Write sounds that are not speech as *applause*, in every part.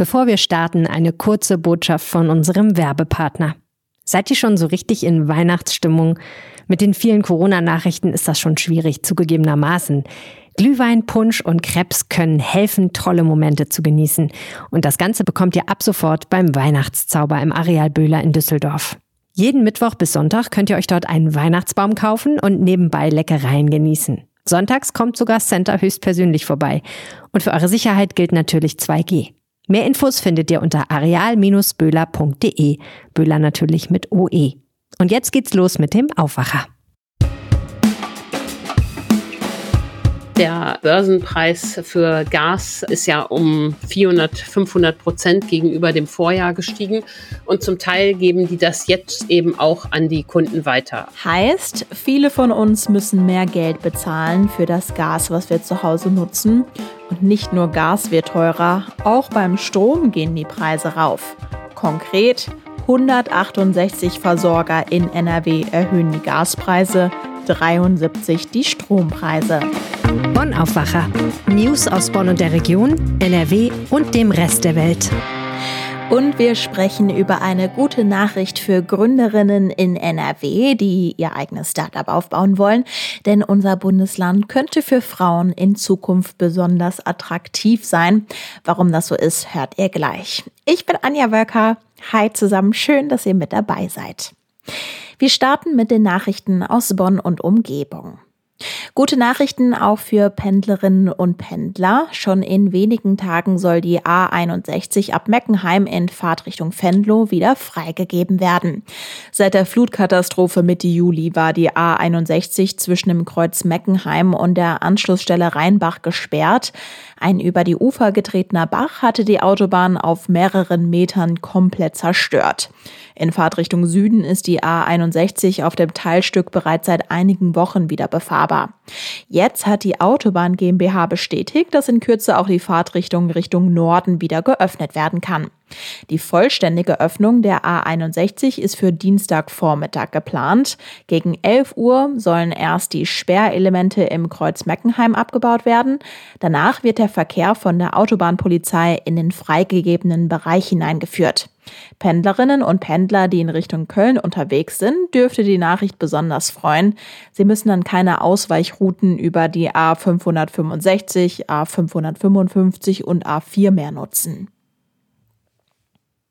Bevor wir starten, eine kurze Botschaft von unserem Werbepartner. Seid ihr schon so richtig in Weihnachtsstimmung? Mit den vielen Corona-Nachrichten ist das schon schwierig, zugegebenermaßen. Glühwein, Punsch und Krebs können helfen, tolle Momente zu genießen. Und das Ganze bekommt ihr ab sofort beim Weihnachtszauber im Areal Böhler in Düsseldorf. Jeden Mittwoch bis Sonntag könnt ihr euch dort einen Weihnachtsbaum kaufen und nebenbei Leckereien genießen. Sonntags kommt sogar Center höchstpersönlich vorbei. Und für eure Sicherheit gilt natürlich 2G. Mehr Infos findet ihr unter areal-böhler.de. Böhler natürlich mit OE. Und jetzt geht's los mit dem Aufwacher. Der Börsenpreis für Gas ist ja um 400, 500 Prozent gegenüber dem Vorjahr gestiegen. Und zum Teil geben die das jetzt eben auch an die Kunden weiter. Heißt, viele von uns müssen mehr Geld bezahlen für das Gas, was wir zu Hause nutzen. Und nicht nur Gas wird teurer, auch beim Strom gehen die Preise rauf. Konkret, 168 Versorger in NRW erhöhen die Gaspreise, 73 die Strompreise. Bonn Aufwacher. News aus Bonn und der Region, NRW und dem Rest der Welt. Und wir sprechen über eine gute Nachricht für Gründerinnen in NRW, die ihr eigenes Startup aufbauen wollen. Denn unser Bundesland könnte für Frauen in Zukunft besonders attraktiv sein. Warum das so ist, hört ihr gleich. Ich bin Anja Wölker. Hi zusammen, schön, dass ihr mit dabei seid. Wir starten mit den Nachrichten aus Bonn und Umgebung. Gute Nachrichten auch für Pendlerinnen und Pendler. Schon in wenigen Tagen soll die A61 ab Meckenheim in Fahrtrichtung Venlo wieder freigegeben werden. Seit der Flutkatastrophe Mitte Juli war die A61 zwischen dem Kreuz Meckenheim und der Anschlussstelle Rheinbach gesperrt. Ein über die Ufer getretener Bach hatte die Autobahn auf mehreren Metern komplett zerstört. In Fahrtrichtung Süden ist die A61 auf dem Teilstück bereits seit einigen Wochen wieder befahrbar. Jetzt hat die Autobahn GmbH bestätigt, dass in Kürze auch die Fahrtrichtung Richtung Norden wieder geöffnet werden kann. Die vollständige Öffnung der A61 ist für Dienstagvormittag geplant. Gegen 11 Uhr sollen erst die Sperrelemente im Kreuz Meckenheim abgebaut werden. Danach wird der Verkehr von der Autobahnpolizei in den freigegebenen Bereich hineingeführt. Pendlerinnen und Pendler, die in Richtung Köln unterwegs sind, dürfte die Nachricht besonders freuen. Sie müssen dann keine Ausweichrouten über die A565, A555 und A4 mehr nutzen.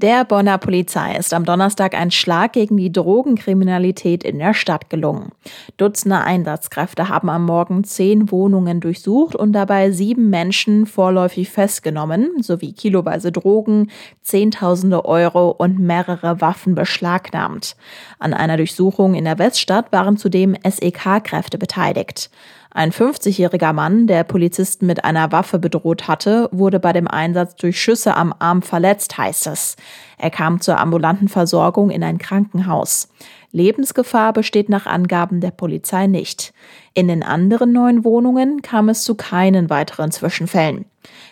Der Bonner Polizei ist am Donnerstag ein Schlag gegen die Drogenkriminalität in der Stadt gelungen. Dutzende Einsatzkräfte haben am Morgen zehn Wohnungen durchsucht und dabei sieben Menschen vorläufig festgenommen, sowie kiloweise Drogen, Zehntausende Euro und mehrere Waffen beschlagnahmt. An einer Durchsuchung in der Weststadt waren zudem SEK-Kräfte beteiligt. Ein 50-jähriger Mann, der Polizisten mit einer Waffe bedroht hatte, wurde bei dem Einsatz durch Schüsse am Arm verletzt, heißt es. Er kam zur ambulanten Versorgung in ein Krankenhaus. Lebensgefahr besteht nach Angaben der Polizei nicht. In den anderen neun Wohnungen kam es zu keinen weiteren Zwischenfällen.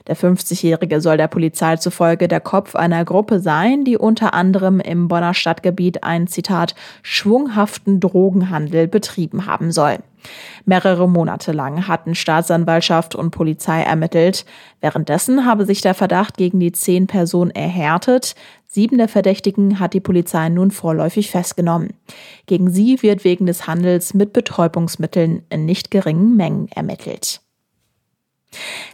Der 50-Jährige soll der Polizei zufolge der Kopf einer Gruppe sein, die unter anderem im Bonner Stadtgebiet einen, Zitat, schwunghaften Drogenhandel betrieben haben soll. Mehrere Monate lang hatten Staatsanwaltschaft und Polizei ermittelt. Währenddessen habe sich der Verdacht gegen die zehn Personen erhärtet. Sieben der Verdächtigen hat die Polizei nun vorläufig festgenommen. Gegen sie wird wegen des Handels mit Betäubungsmitteln in nicht geringen Mengen ermittelt.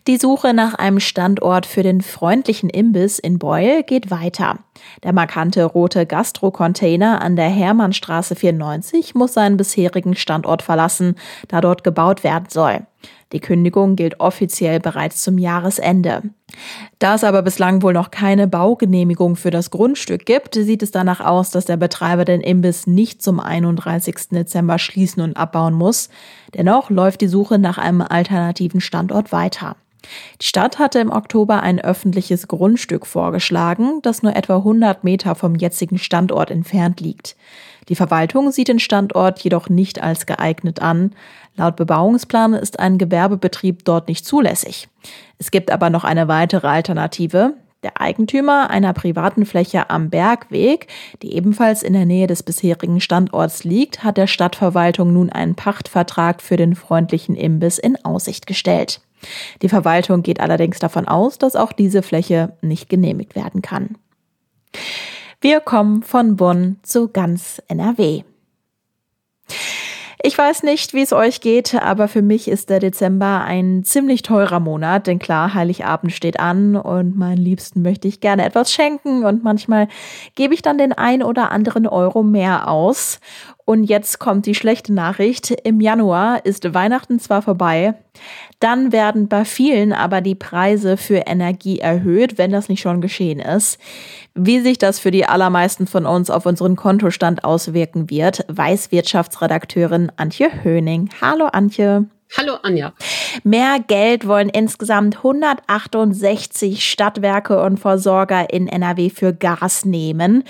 Die Suche nach einem Standort für den freundlichen Imbiss in Beul geht weiter. Der markante rote Gastro-Container an der Hermannstraße 94 muss seinen bisherigen Standort verlassen, da dort gebaut werden soll. Die Kündigung gilt offiziell bereits zum Jahresende. Da es aber bislang wohl noch keine Baugenehmigung für das Grundstück gibt, sieht es danach aus, dass der Betreiber den Imbiss nicht zum 31. Dezember schließen und abbauen muss. Dennoch läuft die Suche nach einem alternativen Standort weiter. Die Stadt hatte im Oktober ein öffentliches Grundstück vorgeschlagen, das nur etwa 100 Meter vom jetzigen Standort entfernt liegt. Die Verwaltung sieht den Standort jedoch nicht als geeignet an. Laut Bebauungsplan ist ein Gewerbebetrieb dort nicht zulässig. Es gibt aber noch eine weitere Alternative. Der Eigentümer einer privaten Fläche am Bergweg, die ebenfalls in der Nähe des bisherigen Standorts liegt, hat der Stadtverwaltung nun einen Pachtvertrag für den freundlichen Imbiss in Aussicht gestellt. Die Verwaltung geht allerdings davon aus, dass auch diese Fläche nicht genehmigt werden kann. Wir kommen von Bonn zu ganz NRW. Ich weiß nicht, wie es euch geht, aber für mich ist der Dezember ein ziemlich teurer Monat, denn klar, Heiligabend steht an und meinen Liebsten möchte ich gerne etwas schenken und manchmal gebe ich dann den ein oder anderen Euro mehr aus. Und jetzt kommt die schlechte Nachricht. Im Januar ist Weihnachten zwar vorbei, dann werden bei vielen aber die Preise für Energie erhöht, wenn das nicht schon geschehen ist. Wie sich das für die allermeisten von uns auf unseren Kontostand auswirken wird, weiß Wirtschaftsredakteurin Antje Höning. Hallo Antje. Hallo Anja. Mehr Geld wollen insgesamt 168 Stadtwerke und Versorger in NRW für Gas nehmen.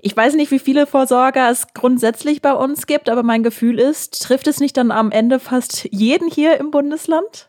Ich weiß nicht, wie viele Versorger es grundsätzlich bei uns gibt, aber mein Gefühl ist, trifft es nicht dann am Ende fast jeden hier im Bundesland?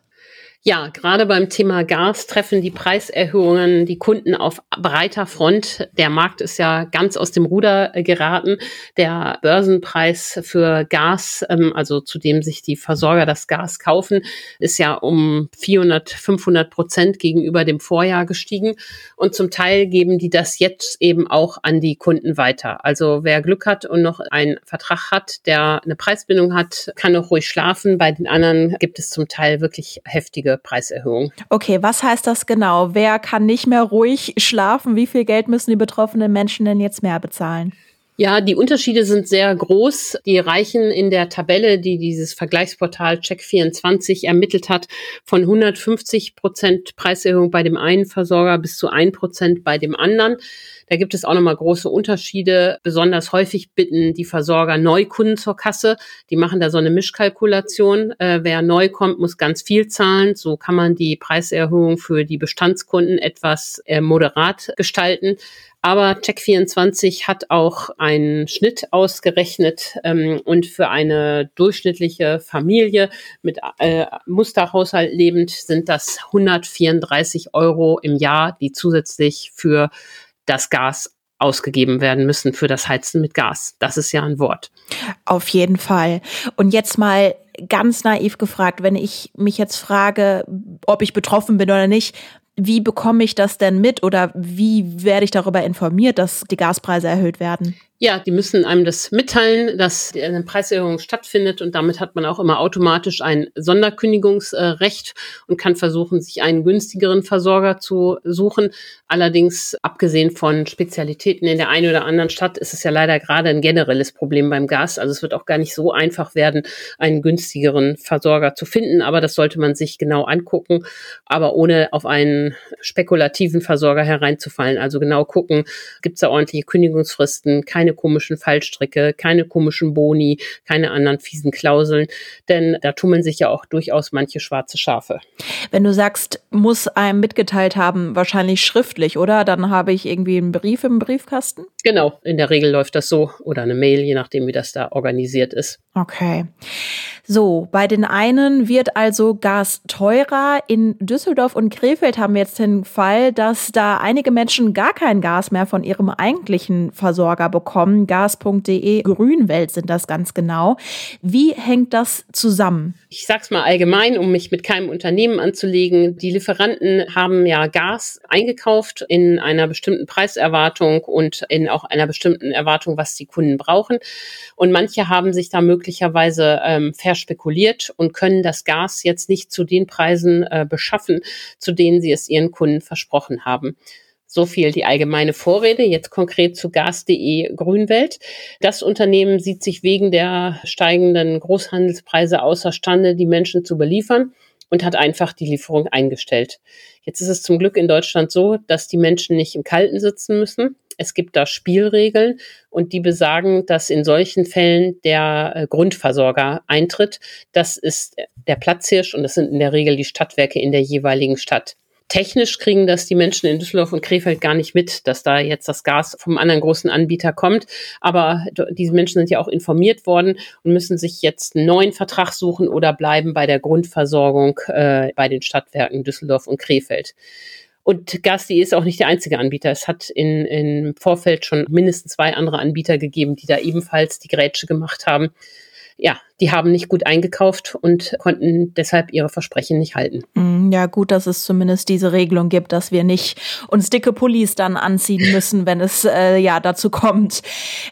Ja, gerade beim Thema Gas treffen die Preiserhöhungen die Kunden auf breiter Front. Der Markt ist ja ganz aus dem Ruder geraten. Der Börsenpreis für Gas, ähm, also zu dem sich die Versorger das Gas kaufen, ist ja um 400, 500 Prozent gegenüber dem Vorjahr gestiegen. Und zum Teil geben die das jetzt eben auch an die Kunden weiter. Also wer Glück hat und noch einen Vertrag hat, der eine Preisbindung hat, kann auch ruhig schlafen. Bei den anderen gibt es zum Teil wirklich heftige Preiserhöhung. Okay, was heißt das genau? Wer kann nicht mehr ruhig schlafen? Wie viel Geld müssen die betroffenen Menschen denn jetzt mehr bezahlen? Ja, die Unterschiede sind sehr groß. Die reichen in der Tabelle, die dieses Vergleichsportal Check24 ermittelt hat, von 150 Prozent Preiserhöhung bei dem einen Versorger bis zu 1 Prozent bei dem anderen. Da gibt es auch nochmal große Unterschiede. Besonders häufig bitten die Versorger Neukunden zur Kasse. Die machen da so eine Mischkalkulation. Äh, wer neu kommt, muss ganz viel zahlen. So kann man die Preiserhöhung für die Bestandskunden etwas äh, moderat gestalten. Aber Check24 hat auch einen Schnitt ausgerechnet ähm, und für eine durchschnittliche Familie mit äh, Musterhaushalt lebend sind das 134 Euro im Jahr, die zusätzlich für das Gas ausgegeben werden müssen für das Heizen mit Gas. Das ist ja ein Wort. Auf jeden Fall. Und jetzt mal ganz naiv gefragt, wenn ich mich jetzt frage, ob ich betroffen bin oder nicht, wie bekomme ich das denn mit oder wie werde ich darüber informiert, dass die Gaspreise erhöht werden? Ja, die müssen einem das mitteilen, dass eine Preiserhöhung stattfindet und damit hat man auch immer automatisch ein Sonderkündigungsrecht und kann versuchen, sich einen günstigeren Versorger zu suchen. Allerdings, abgesehen von Spezialitäten in der einen oder anderen Stadt, ist es ja leider gerade ein generelles Problem beim Gas. Also es wird auch gar nicht so einfach werden, einen günstigeren Versorger zu finden, aber das sollte man sich genau angucken, aber ohne auf einen spekulativen Versorger hereinzufallen. Also genau gucken, gibt es da ordentliche Kündigungsfristen, keine keine komischen Fallstricke, keine komischen Boni, keine anderen fiesen Klauseln, denn da tummeln sich ja auch durchaus manche schwarze Schafe. Wenn du sagst, muss einem mitgeteilt haben, wahrscheinlich schriftlich, oder? Dann habe ich irgendwie einen Brief im Briefkasten? Genau, in der Regel läuft das so oder eine Mail, je nachdem, wie das da organisiert ist. Okay. So, bei den einen wird also Gas teurer. In Düsseldorf und Krefeld haben wir jetzt den Fall, dass da einige Menschen gar kein Gas mehr von ihrem eigentlichen Versorger bekommen. Gas.de Grünwelt sind das ganz genau. Wie hängt das zusammen? Ich sag's mal allgemein, um mich mit keinem Unternehmen anzulegen. Die Lieferanten haben ja Gas eingekauft in einer bestimmten Preiserwartung und in auch einer bestimmten Erwartung, was die Kunden brauchen. Und manche haben sich da möglicherweise ähm, verspekuliert und können das Gas jetzt nicht zu den Preisen äh, beschaffen, zu denen sie es ihren Kunden versprochen haben. So viel die allgemeine Vorrede. Jetzt konkret zu gas.de Grünwelt. Das Unternehmen sieht sich wegen der steigenden Großhandelspreise außerstande, die Menschen zu beliefern und hat einfach die Lieferung eingestellt. Jetzt ist es zum Glück in Deutschland so, dass die Menschen nicht im Kalten sitzen müssen. Es gibt da Spielregeln und die besagen, dass in solchen Fällen der äh, Grundversorger eintritt. Das ist der Platzhirsch und das sind in der Regel die Stadtwerke in der jeweiligen Stadt. Technisch kriegen das die Menschen in Düsseldorf und Krefeld gar nicht mit, dass da jetzt das Gas vom anderen großen Anbieter kommt. Aber diese Menschen sind ja auch informiert worden und müssen sich jetzt einen neuen Vertrag suchen oder bleiben bei der Grundversorgung äh, bei den Stadtwerken Düsseldorf und Krefeld. Und Gas.de ist auch nicht der einzige Anbieter. Es hat in, im Vorfeld schon mindestens zwei andere Anbieter gegeben, die da ebenfalls die Grätsche gemacht haben. Ja, die haben nicht gut eingekauft und konnten deshalb ihre Versprechen nicht halten. Mm, ja, gut, dass es zumindest diese Regelung gibt, dass wir nicht uns dicke Pullis dann anziehen *laughs* müssen, wenn es äh, ja dazu kommt.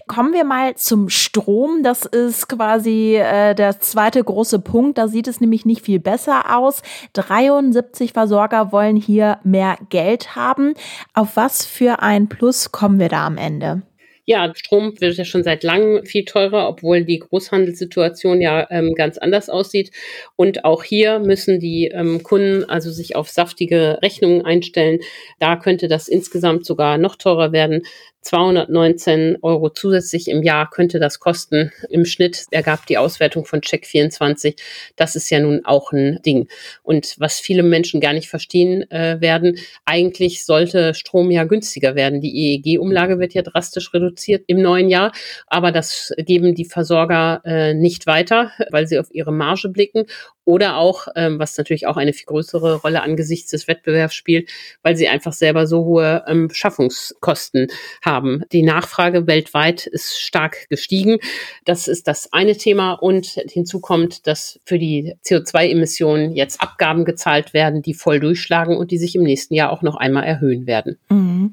Kommen wir mal zum Strom. Das ist quasi äh, der zweite große Punkt. Da sieht es nämlich nicht viel besser aus. 73 Versorger wollen hier mehr Geld haben. Auf was für ein Plus kommen wir da am Ende? Ja, Strom wird ja schon seit langem viel teurer, obwohl die Großhandelssituation ja ähm, ganz anders aussieht. Und auch hier müssen die ähm, Kunden also sich auf saftige Rechnungen einstellen. Da könnte das insgesamt sogar noch teurer werden. 219 Euro zusätzlich im Jahr könnte das kosten. Im Schnitt ergab die Auswertung von Check24. Das ist ja nun auch ein Ding. Und was viele Menschen gar nicht verstehen äh, werden, eigentlich sollte Strom ja günstiger werden. Die EEG-Umlage wird ja drastisch reduziert im neuen Jahr, aber das geben die Versorger äh, nicht weiter, weil sie auf ihre Marge blicken oder auch, ähm, was natürlich auch eine viel größere Rolle angesichts des Wettbewerbs spielt, weil sie einfach selber so hohe ähm, Beschaffungskosten haben. Die Nachfrage weltweit ist stark gestiegen. Das ist das eine Thema. Und hinzu kommt, dass für die CO2-Emissionen jetzt Abgaben gezahlt werden, die voll durchschlagen und die sich im nächsten Jahr auch noch einmal erhöhen werden. Mhm.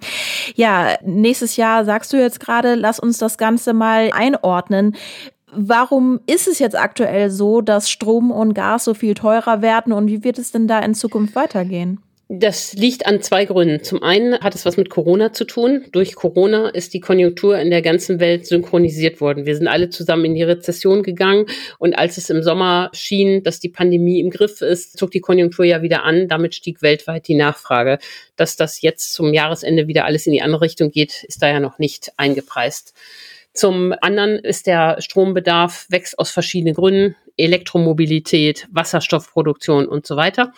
Ja, nächstes Jahr sagst du jetzt gerade, lass uns das Ganze mal einordnen. Warum ist es jetzt aktuell so, dass Strom und Gas so viel teurer werden und wie wird es denn da in Zukunft weitergehen? Das liegt an zwei Gründen. Zum einen hat es was mit Corona zu tun. Durch Corona ist die Konjunktur in der ganzen Welt synchronisiert worden. Wir sind alle zusammen in die Rezession gegangen und als es im Sommer schien, dass die Pandemie im Griff ist, zog die Konjunktur ja wieder an. Damit stieg weltweit die Nachfrage. Dass das jetzt zum Jahresende wieder alles in die andere Richtung geht, ist da ja noch nicht eingepreist. Zum anderen ist der Strombedarf wächst aus verschiedenen Gründen. Elektromobilität, Wasserstoffproduktion und so weiter.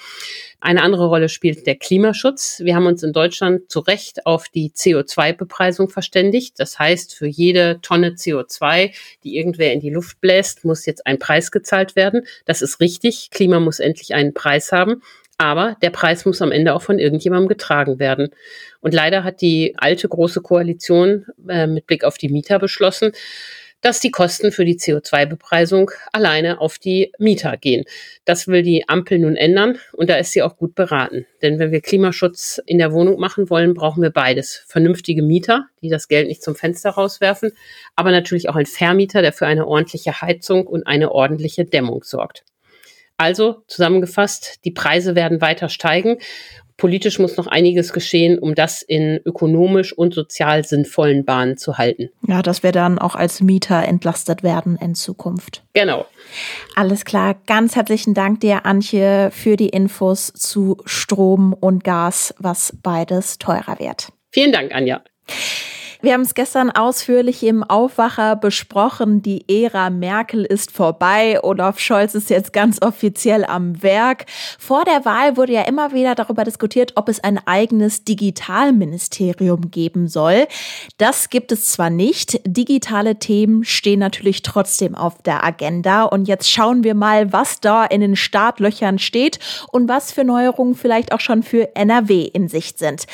Eine andere Rolle spielt der Klimaschutz. Wir haben uns in Deutschland zu Recht auf die CO2-Bepreisung verständigt. Das heißt, für jede Tonne CO2, die irgendwer in die Luft bläst, muss jetzt ein Preis gezahlt werden. Das ist richtig. Klima muss endlich einen Preis haben. Aber der Preis muss am Ende auch von irgendjemandem getragen werden. Und leider hat die alte große Koalition äh, mit Blick auf die Mieter beschlossen, dass die Kosten für die CO2-Bepreisung alleine auf die Mieter gehen. Das will die Ampel nun ändern und da ist sie auch gut beraten. Denn wenn wir Klimaschutz in der Wohnung machen wollen, brauchen wir beides. Vernünftige Mieter, die das Geld nicht zum Fenster rauswerfen, aber natürlich auch ein Vermieter, der für eine ordentliche Heizung und eine ordentliche Dämmung sorgt. Also zusammengefasst, die Preise werden weiter steigen. Politisch muss noch einiges geschehen, um das in ökonomisch und sozial sinnvollen Bahnen zu halten. Ja, dass wir dann auch als Mieter entlastet werden in Zukunft. Genau. Alles klar. Ganz herzlichen Dank dir, Antje, für die Infos zu Strom und Gas, was beides teurer wird. Vielen Dank, Anja. Wir haben es gestern ausführlich im Aufwacher besprochen. Die Ära Merkel ist vorbei. Olaf Scholz ist jetzt ganz offiziell am Werk. Vor der Wahl wurde ja immer wieder darüber diskutiert, ob es ein eigenes Digitalministerium geben soll. Das gibt es zwar nicht. Digitale Themen stehen natürlich trotzdem auf der Agenda. Und jetzt schauen wir mal, was da in den Startlöchern steht und was für Neuerungen vielleicht auch schon für NRW in Sicht sind.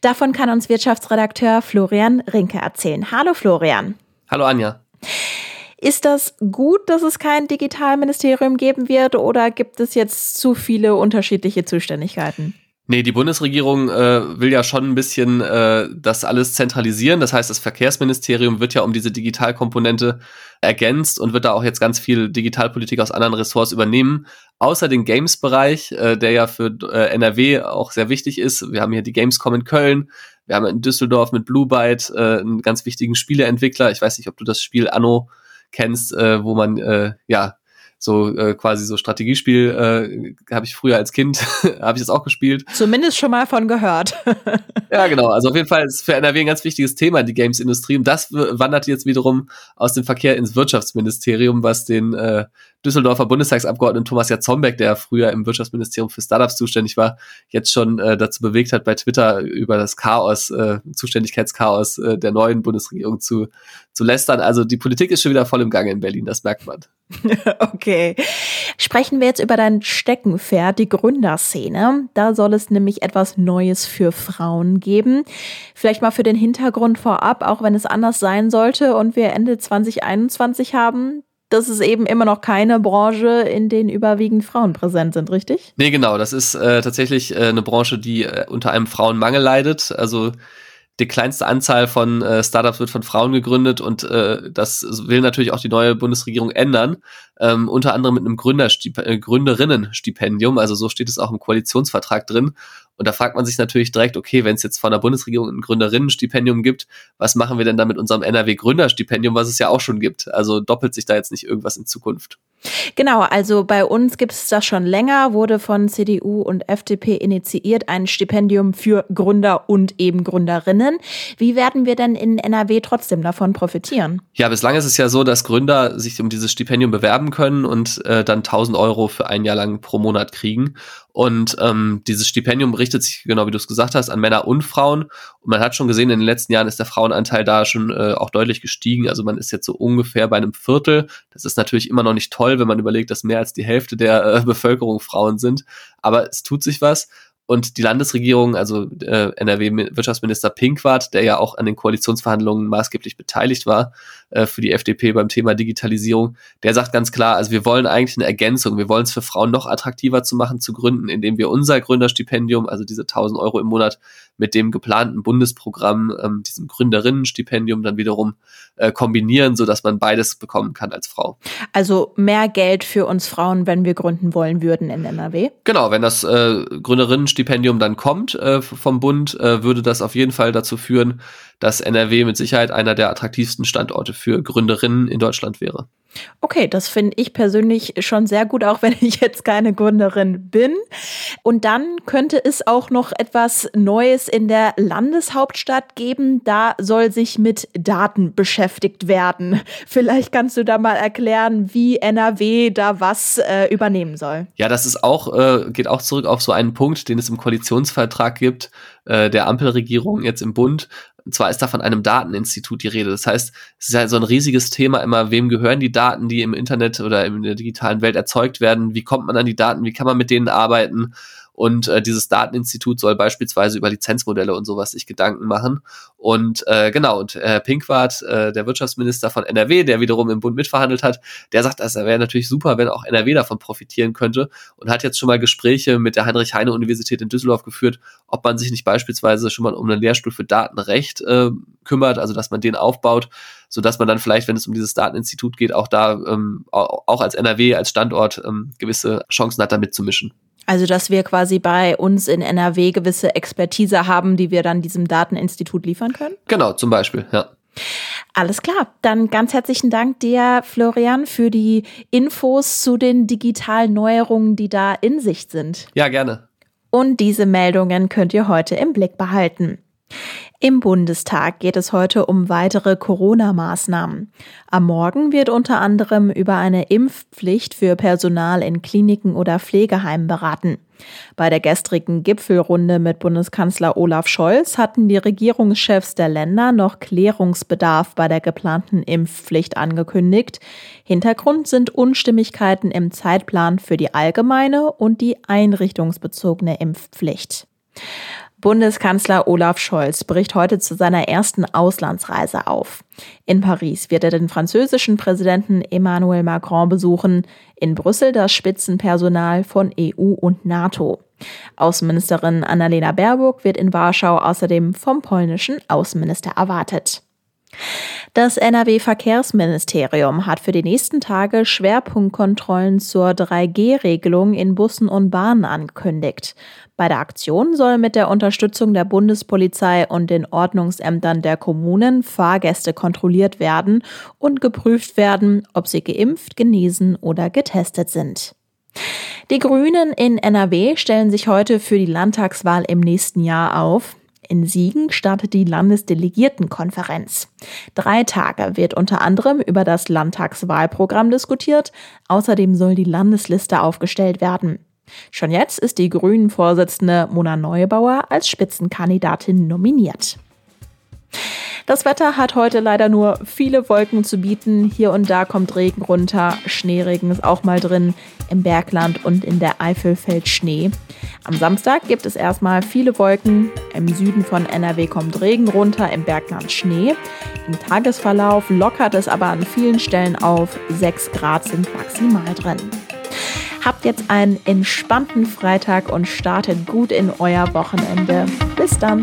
Davon kann uns Wirtschaftsredakteur Florian Rinke erzählen. Hallo Florian. Hallo Anja. Ist das gut, dass es kein Digitalministerium geben wird oder gibt es jetzt zu viele unterschiedliche Zuständigkeiten? Nee, die Bundesregierung äh, will ja schon ein bisschen äh, das alles zentralisieren. Das heißt, das Verkehrsministerium wird ja um diese Digitalkomponente ergänzt und wird da auch jetzt ganz viel Digitalpolitik aus anderen Ressorts übernehmen. Außer den Games-Bereich, äh, der ja für äh, NRW auch sehr wichtig ist. Wir haben hier die Gamescom in Köln. Wir haben in Düsseldorf mit Blue Byte äh, einen ganz wichtigen Spieleentwickler. Ich weiß nicht, ob du das Spiel Anno kennst, äh, wo man äh, ja so äh, quasi so Strategiespiel äh, habe ich früher als Kind *laughs* habe ich das auch gespielt. Zumindest schon mal von gehört. *laughs* ja, genau. Also auf jeden Fall ist für NRW ein ganz wichtiges Thema die Games-Industrie und das wandert jetzt wiederum aus dem Verkehr ins Wirtschaftsministerium, was den äh, Düsseldorfer Bundestagsabgeordneten Thomas Jatzombeck, der früher im Wirtschaftsministerium für Startups zuständig war, jetzt schon äh, dazu bewegt hat, bei Twitter über das Chaos, äh, Zuständigkeitschaos äh, der neuen Bundesregierung zu, zu lästern. Also die Politik ist schon wieder voll im Gange in Berlin, das merkt man. *laughs* okay. Sprechen wir jetzt über dein Steckenpferd, die Gründerszene. Da soll es nämlich etwas Neues für Frauen geben. Vielleicht mal für den Hintergrund vorab, auch wenn es anders sein sollte und wir Ende 2021 haben das ist eben immer noch keine Branche, in denen überwiegend Frauen präsent sind, richtig? Nee, genau. Das ist äh, tatsächlich äh, eine Branche, die äh, unter einem Frauenmangel leidet. Also die kleinste Anzahl von äh, Startups wird von Frauen gegründet und äh, das will natürlich auch die neue Bundesregierung ändern, ähm, unter anderem mit einem Gründerstip äh, Gründerinnenstipendium, also so steht es auch im Koalitionsvertrag drin. Und da fragt man sich natürlich direkt, okay, wenn es jetzt von der Bundesregierung ein Gründerinnenstipendium gibt, was machen wir denn da mit unserem NRW-Gründerstipendium, was es ja auch schon gibt? Also doppelt sich da jetzt nicht irgendwas in Zukunft? Genau, also bei uns gibt es das schon länger, wurde von CDU und FDP initiiert, ein Stipendium für Gründer und eben Gründerinnen. Wie werden wir denn in NRW trotzdem davon profitieren? Ja, bislang ist es ja so, dass Gründer sich um dieses Stipendium bewerben können und äh, dann 1000 Euro für ein Jahr lang pro Monat kriegen. Und ähm, dieses Stipendium richtet sich, genau wie du es gesagt hast, an Männer und Frauen. Und man hat schon gesehen, in den letzten Jahren ist der Frauenanteil da schon äh, auch deutlich gestiegen. Also man ist jetzt so ungefähr bei einem Viertel. Das ist natürlich immer noch nicht toll, wenn man überlegt, dass mehr als die Hälfte der äh, Bevölkerung Frauen sind. Aber es tut sich was. Und die Landesregierung, also äh, NRW-Wirtschaftsminister Pinkwart, der ja auch an den Koalitionsverhandlungen maßgeblich beteiligt war äh, für die FDP beim Thema Digitalisierung, der sagt ganz klar, also wir wollen eigentlich eine Ergänzung, wir wollen es für Frauen noch attraktiver zu machen, zu gründen, indem wir unser Gründerstipendium, also diese 1000 Euro im Monat, mit dem geplanten Bundesprogramm, ähm, diesem Gründerinnenstipendium dann wiederum äh, kombinieren, so dass man beides bekommen kann als Frau. Also mehr Geld für uns Frauen, wenn wir gründen wollen würden in NRW? Genau, wenn das äh, Gründerinnenstipendium Stipendium dann kommt äh, vom Bund, äh, würde das auf jeden Fall dazu führen, dass NRW mit Sicherheit einer der attraktivsten Standorte für Gründerinnen in Deutschland wäre. Okay, das finde ich persönlich schon sehr gut, auch wenn ich jetzt keine Gründerin bin. Und dann könnte es auch noch etwas Neues in der Landeshauptstadt geben. Da soll sich mit Daten beschäftigt werden. Vielleicht kannst du da mal erklären, wie NRW da was äh, übernehmen soll. Ja, das ist auch, äh, geht auch zurück auf so einen Punkt, den es im Koalitionsvertrag gibt, äh, der Ampelregierung jetzt im Bund. Und zwar ist da von einem Dateninstitut die Rede. Das heißt, es ist ja so ein riesiges Thema immer, wem gehören die Daten, die im Internet oder in der digitalen Welt erzeugt werden? Wie kommt man an die Daten? Wie kann man mit denen arbeiten? Und äh, dieses Dateninstitut soll beispielsweise über Lizenzmodelle und sowas sich Gedanken machen. Und äh, genau, und äh, Pinkwart, äh, der Wirtschaftsminister von NRW, der wiederum im Bund mitverhandelt hat, der sagt, das wäre natürlich super, wenn auch NRW davon profitieren könnte und hat jetzt schon mal Gespräche mit der Heinrich-Heine-Universität in Düsseldorf geführt, ob man sich nicht beispielsweise schon mal um einen Lehrstuhl für Datenrecht äh, kümmert, also dass man den aufbaut, so dass man dann vielleicht, wenn es um dieses Dateninstitut geht, auch da ähm, auch als NRW, als Standort ähm, gewisse Chancen hat, da mitzumischen. Also, dass wir quasi bei uns in NRW gewisse Expertise haben, die wir dann diesem Dateninstitut liefern können? Genau, zum Beispiel, ja. Alles klar. Dann ganz herzlichen Dank dir, Florian, für die Infos zu den digitalen Neuerungen, die da in Sicht sind. Ja, gerne. Und diese Meldungen könnt ihr heute im Blick behalten. Im Bundestag geht es heute um weitere Corona-Maßnahmen. Am Morgen wird unter anderem über eine Impfpflicht für Personal in Kliniken oder Pflegeheimen beraten. Bei der gestrigen Gipfelrunde mit Bundeskanzler Olaf Scholz hatten die Regierungschefs der Länder noch Klärungsbedarf bei der geplanten Impfpflicht angekündigt. Hintergrund sind Unstimmigkeiten im Zeitplan für die allgemeine und die einrichtungsbezogene Impfpflicht. Bundeskanzler Olaf Scholz bricht heute zu seiner ersten Auslandsreise auf. In Paris wird er den französischen Präsidenten Emmanuel Macron besuchen, in Brüssel das Spitzenpersonal von EU und NATO. Außenministerin Annalena Baerbock wird in Warschau außerdem vom polnischen Außenminister erwartet. Das NRW-Verkehrsministerium hat für die nächsten Tage Schwerpunktkontrollen zur 3G-Regelung in Bussen und Bahnen angekündigt. Bei der Aktion soll mit der Unterstützung der Bundespolizei und den Ordnungsämtern der Kommunen Fahrgäste kontrolliert werden und geprüft werden, ob sie geimpft, genesen oder getestet sind. Die Grünen in NRW stellen sich heute für die Landtagswahl im nächsten Jahr auf. In Siegen startet die Landesdelegiertenkonferenz. Drei Tage wird unter anderem über das Landtagswahlprogramm diskutiert. Außerdem soll die Landesliste aufgestellt werden. Schon jetzt ist die Grünen-Vorsitzende Mona Neubauer als Spitzenkandidatin nominiert. Das Wetter hat heute leider nur viele Wolken zu bieten. Hier und da kommt Regen runter. Schneeregen ist auch mal drin. Im Bergland und in der Eifel fällt Schnee. Am Samstag gibt es erstmal viele Wolken. Im Süden von NRW kommt Regen runter, im Bergland Schnee. Im Tagesverlauf lockert es aber an vielen Stellen auf. 6 Grad sind maximal drin. Habt jetzt einen entspannten Freitag und startet gut in euer Wochenende. Bis dann.